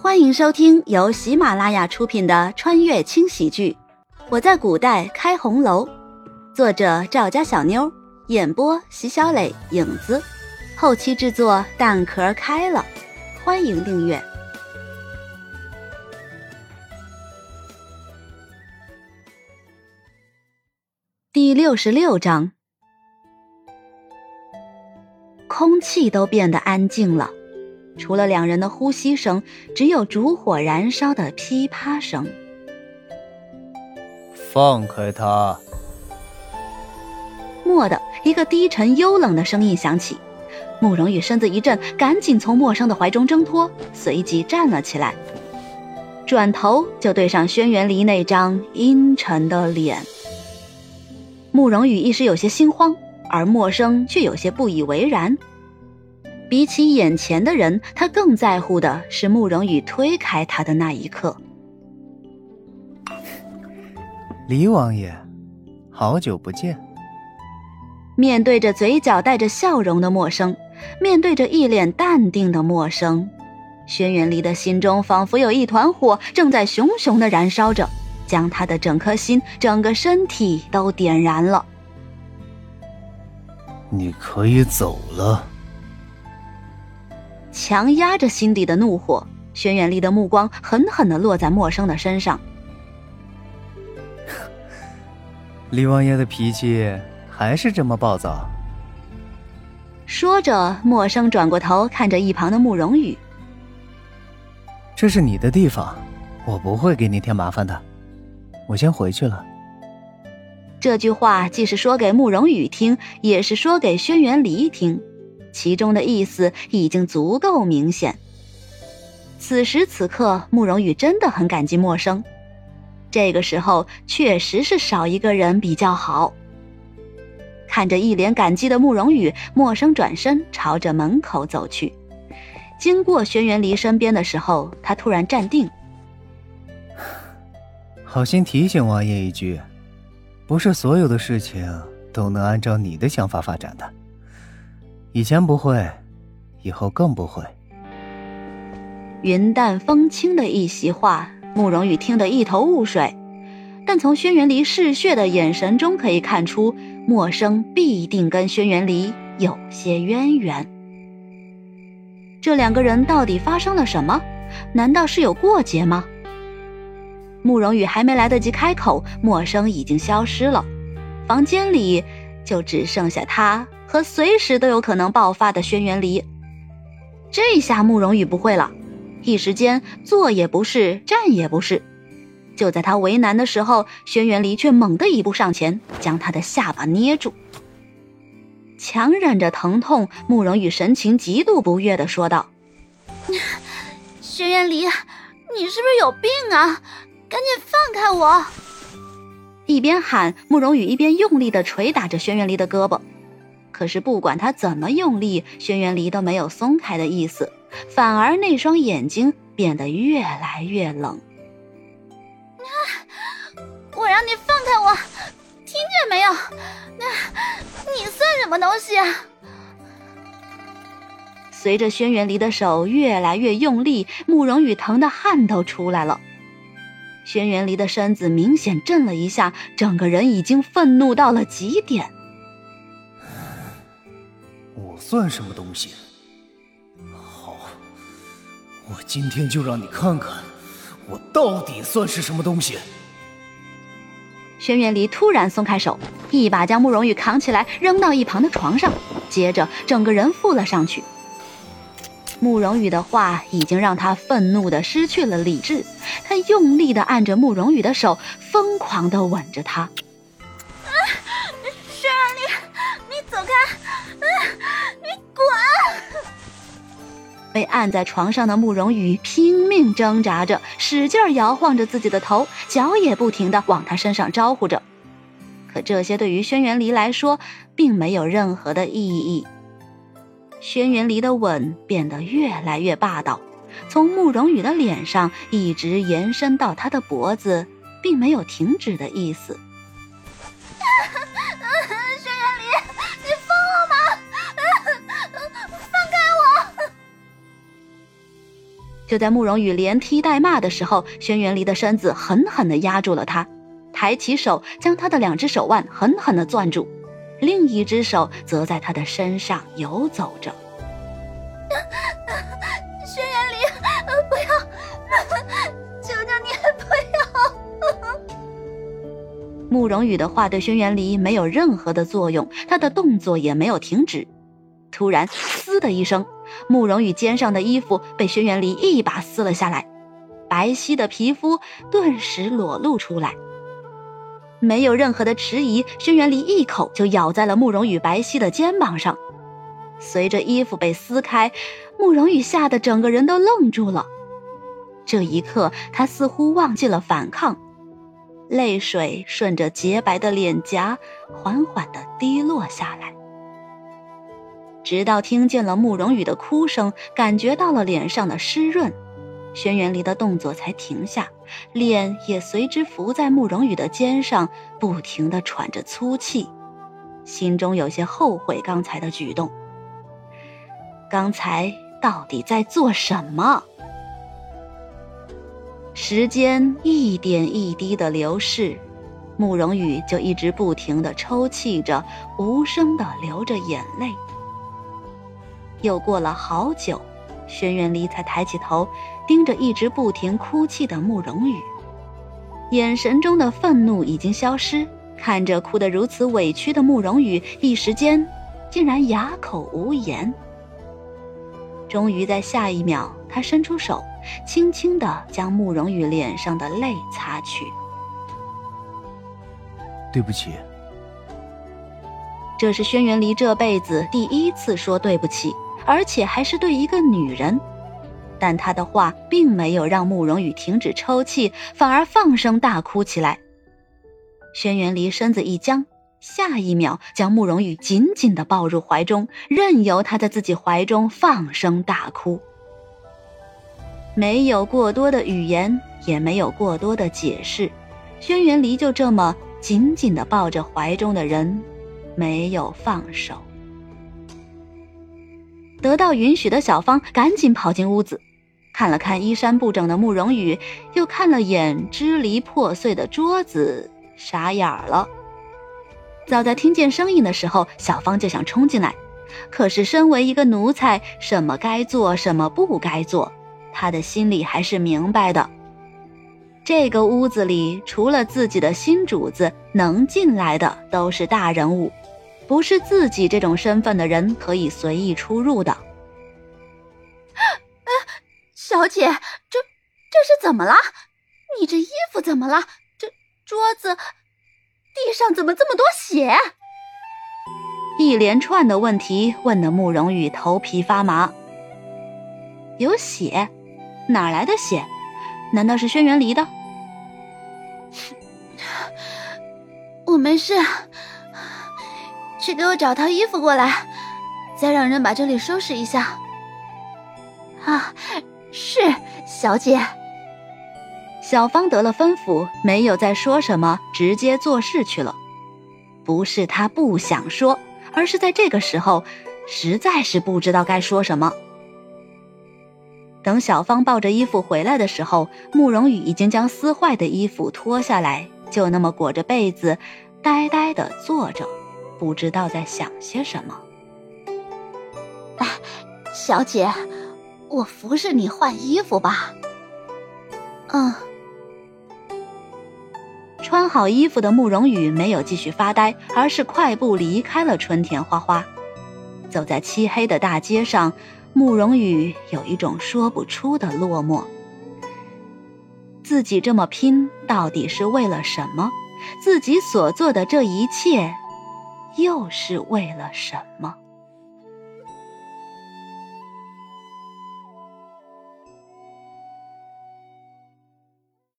欢迎收听由喜马拉雅出品的穿越轻喜剧《我在古代开红楼》，作者赵家小妞，演播席小磊、影子，后期制作蛋壳开了。欢迎订阅第六十六章。空气都变得安静了。除了两人的呼吸声，只有烛火燃烧的噼啪声。放开他！蓦地一个低沉幽冷的声音响起，慕容羽身子一震，赶紧从陌生的怀中挣脱，随即站了起来，转头就对上轩辕离那张阴沉的脸。慕容羽一时有些心慌，而默生却有些不以为然。比起眼前的人，他更在乎的是慕容羽推开他的那一刻。李王爷，好久不见。面对着嘴角带着笑容的陌生，面对着一脸淡定的陌生，轩辕离的心中仿佛有一团火正在熊熊的燃烧着，将他的整颗心、整个身体都点燃了。你可以走了。强压着心底的怒火，轩辕离的目光狠狠的落在陌生的身上。李王爷的脾气还是这么暴躁。说着，陌生转过头看着一旁的慕容羽：“这是你的地方，我不会给你添麻烦的。我先回去了。”这句话既是说给慕容羽听，也是说给轩辕离听。其中的意思已经足够明显。此时此刻，慕容羽真的很感激陌生。这个时候，确实是少一个人比较好。看着一脸感激的慕容羽，陌生转身朝着门口走去。经过轩辕离身边的时候，他突然站定。好心提醒王爷一句，不是所有的事情都能按照你的想法发展的。以前不会，以后更不会。云淡风轻的一席话，慕容羽听得一头雾水。但从轩辕离嗜血的眼神中可以看出，陌生必定跟轩辕离有些渊源。这两个人到底发生了什么？难道是有过节吗？慕容羽还没来得及开口，陌生已经消失了。房间里就只剩下他。和随时都有可能爆发的轩辕离，这下慕容羽不会了，一时间坐也不是，站也不是。就在他为难的时候，轩辕离却猛地一步上前，将他的下巴捏住。强忍着疼痛，慕容羽神情极度不悦的说道：“轩辕离，你是不是有病啊？赶紧放开我！”一边喊，慕容羽一边用力的捶打着轩辕离的胳膊。可是不管他怎么用力，轩辕离都没有松开的意思，反而那双眼睛变得越来越冷。我让你放开我，听见没有？那，你算什么东西啊？随着轩辕离的手越来越用力，慕容羽疼的汗都出来了。轩辕离的身子明显震了一下，整个人已经愤怒到了极点。算什么东西？好，我今天就让你看看，我到底算是什么东西！轩辕离突然松开手，一把将慕容羽扛起来，扔到一旁的床上，接着整个人附了上去。慕容羽的话已经让他愤怒的失去了理智，他用力的按着慕容羽的手，疯狂的吻着他。被按在床上的慕容羽拼命挣扎着，使劲摇晃着自己的头，脚也不停的往他身上招呼着。可这些对于轩辕离来说，并没有任何的意义。轩辕离的吻变得越来越霸道，从慕容羽的脸上一直延伸到他的脖子，并没有停止的意思。就在慕容羽连踢带骂的时候，轩辕离的身子狠狠地压住了他，抬起手将他的两只手腕狠狠地攥住，另一只手则在他的身上游走着。轩辕离，不要！求求你不要！慕容羽的话对轩辕离没有任何的作用，他的动作也没有停止。突然，嘶的一声。慕容羽肩上的衣服被轩辕离一把撕了下来，白皙的皮肤顿时裸露出来。没有任何的迟疑，轩辕离一口就咬在了慕容羽白皙的肩膀上。随着衣服被撕开，慕容羽吓得整个人都愣住了。这一刻，他似乎忘记了反抗，泪水顺着洁白的脸颊缓缓地滴落下来。直到听见了慕容羽的哭声，感觉到了脸上的湿润，轩辕离的动作才停下，脸也随之伏在慕容羽的肩上，不停的喘着粗气，心中有些后悔刚才的举动。刚才到底在做什么？时间一点一滴的流逝，慕容羽就一直不停的抽泣着，无声的流着眼泪。又过了好久，轩辕离才抬起头，盯着一直不停哭泣的慕容羽，眼神中的愤怒已经消失。看着哭得如此委屈的慕容羽，一时间竟然哑口无言。终于在下一秒，他伸出手，轻轻地将慕容羽脸上的泪擦去。对不起。这是轩辕离这辈子第一次说对不起。而且还是对一个女人，但他的话并没有让慕容羽停止抽泣，反而放声大哭起来。轩辕离身子一僵，下一秒将慕容羽紧紧地抱入怀中，任由他在自己怀中放声大哭。没有过多的语言，也没有过多的解释，轩辕离就这么紧紧地抱着怀中的人，没有放手。得到允许的小芳赶紧跑进屋子，看了看衣衫不整的慕容羽，又看了眼支离破碎的桌子，傻眼了。早在听见声音的时候，小芳就想冲进来，可是身为一个奴才，什么该做，什么不该做，她的心里还是明白的。这个屋子里，除了自己的新主子，能进来的都是大人物。不是自己这种身份的人可以随意出入的。小姐，这这是怎么了？你这衣服怎么了？这桌子、地上怎么这么多血？一连串的问题问的慕容羽头皮发麻。有血？哪来的血？难道是轩辕离的？我没事。去给我找套衣服过来，再让人把这里收拾一下。啊，是小姐。小芳得了吩咐，没有再说什么，直接做事去了。不是她不想说，而是在这个时候，实在是不知道该说什么。等小芳抱着衣服回来的时候，慕容羽已经将撕坏的衣服脱下来，就那么裹着被子，呆呆的坐着。不知道在想些什么。小姐，我服侍你换衣服吧。嗯。穿好衣服的慕容羽没有继续发呆，而是快步离开了春田花花。走在漆黑的大街上，慕容羽有一种说不出的落寞。自己这么拼，到底是为了什么？自己所做的这一切。又是为了什么？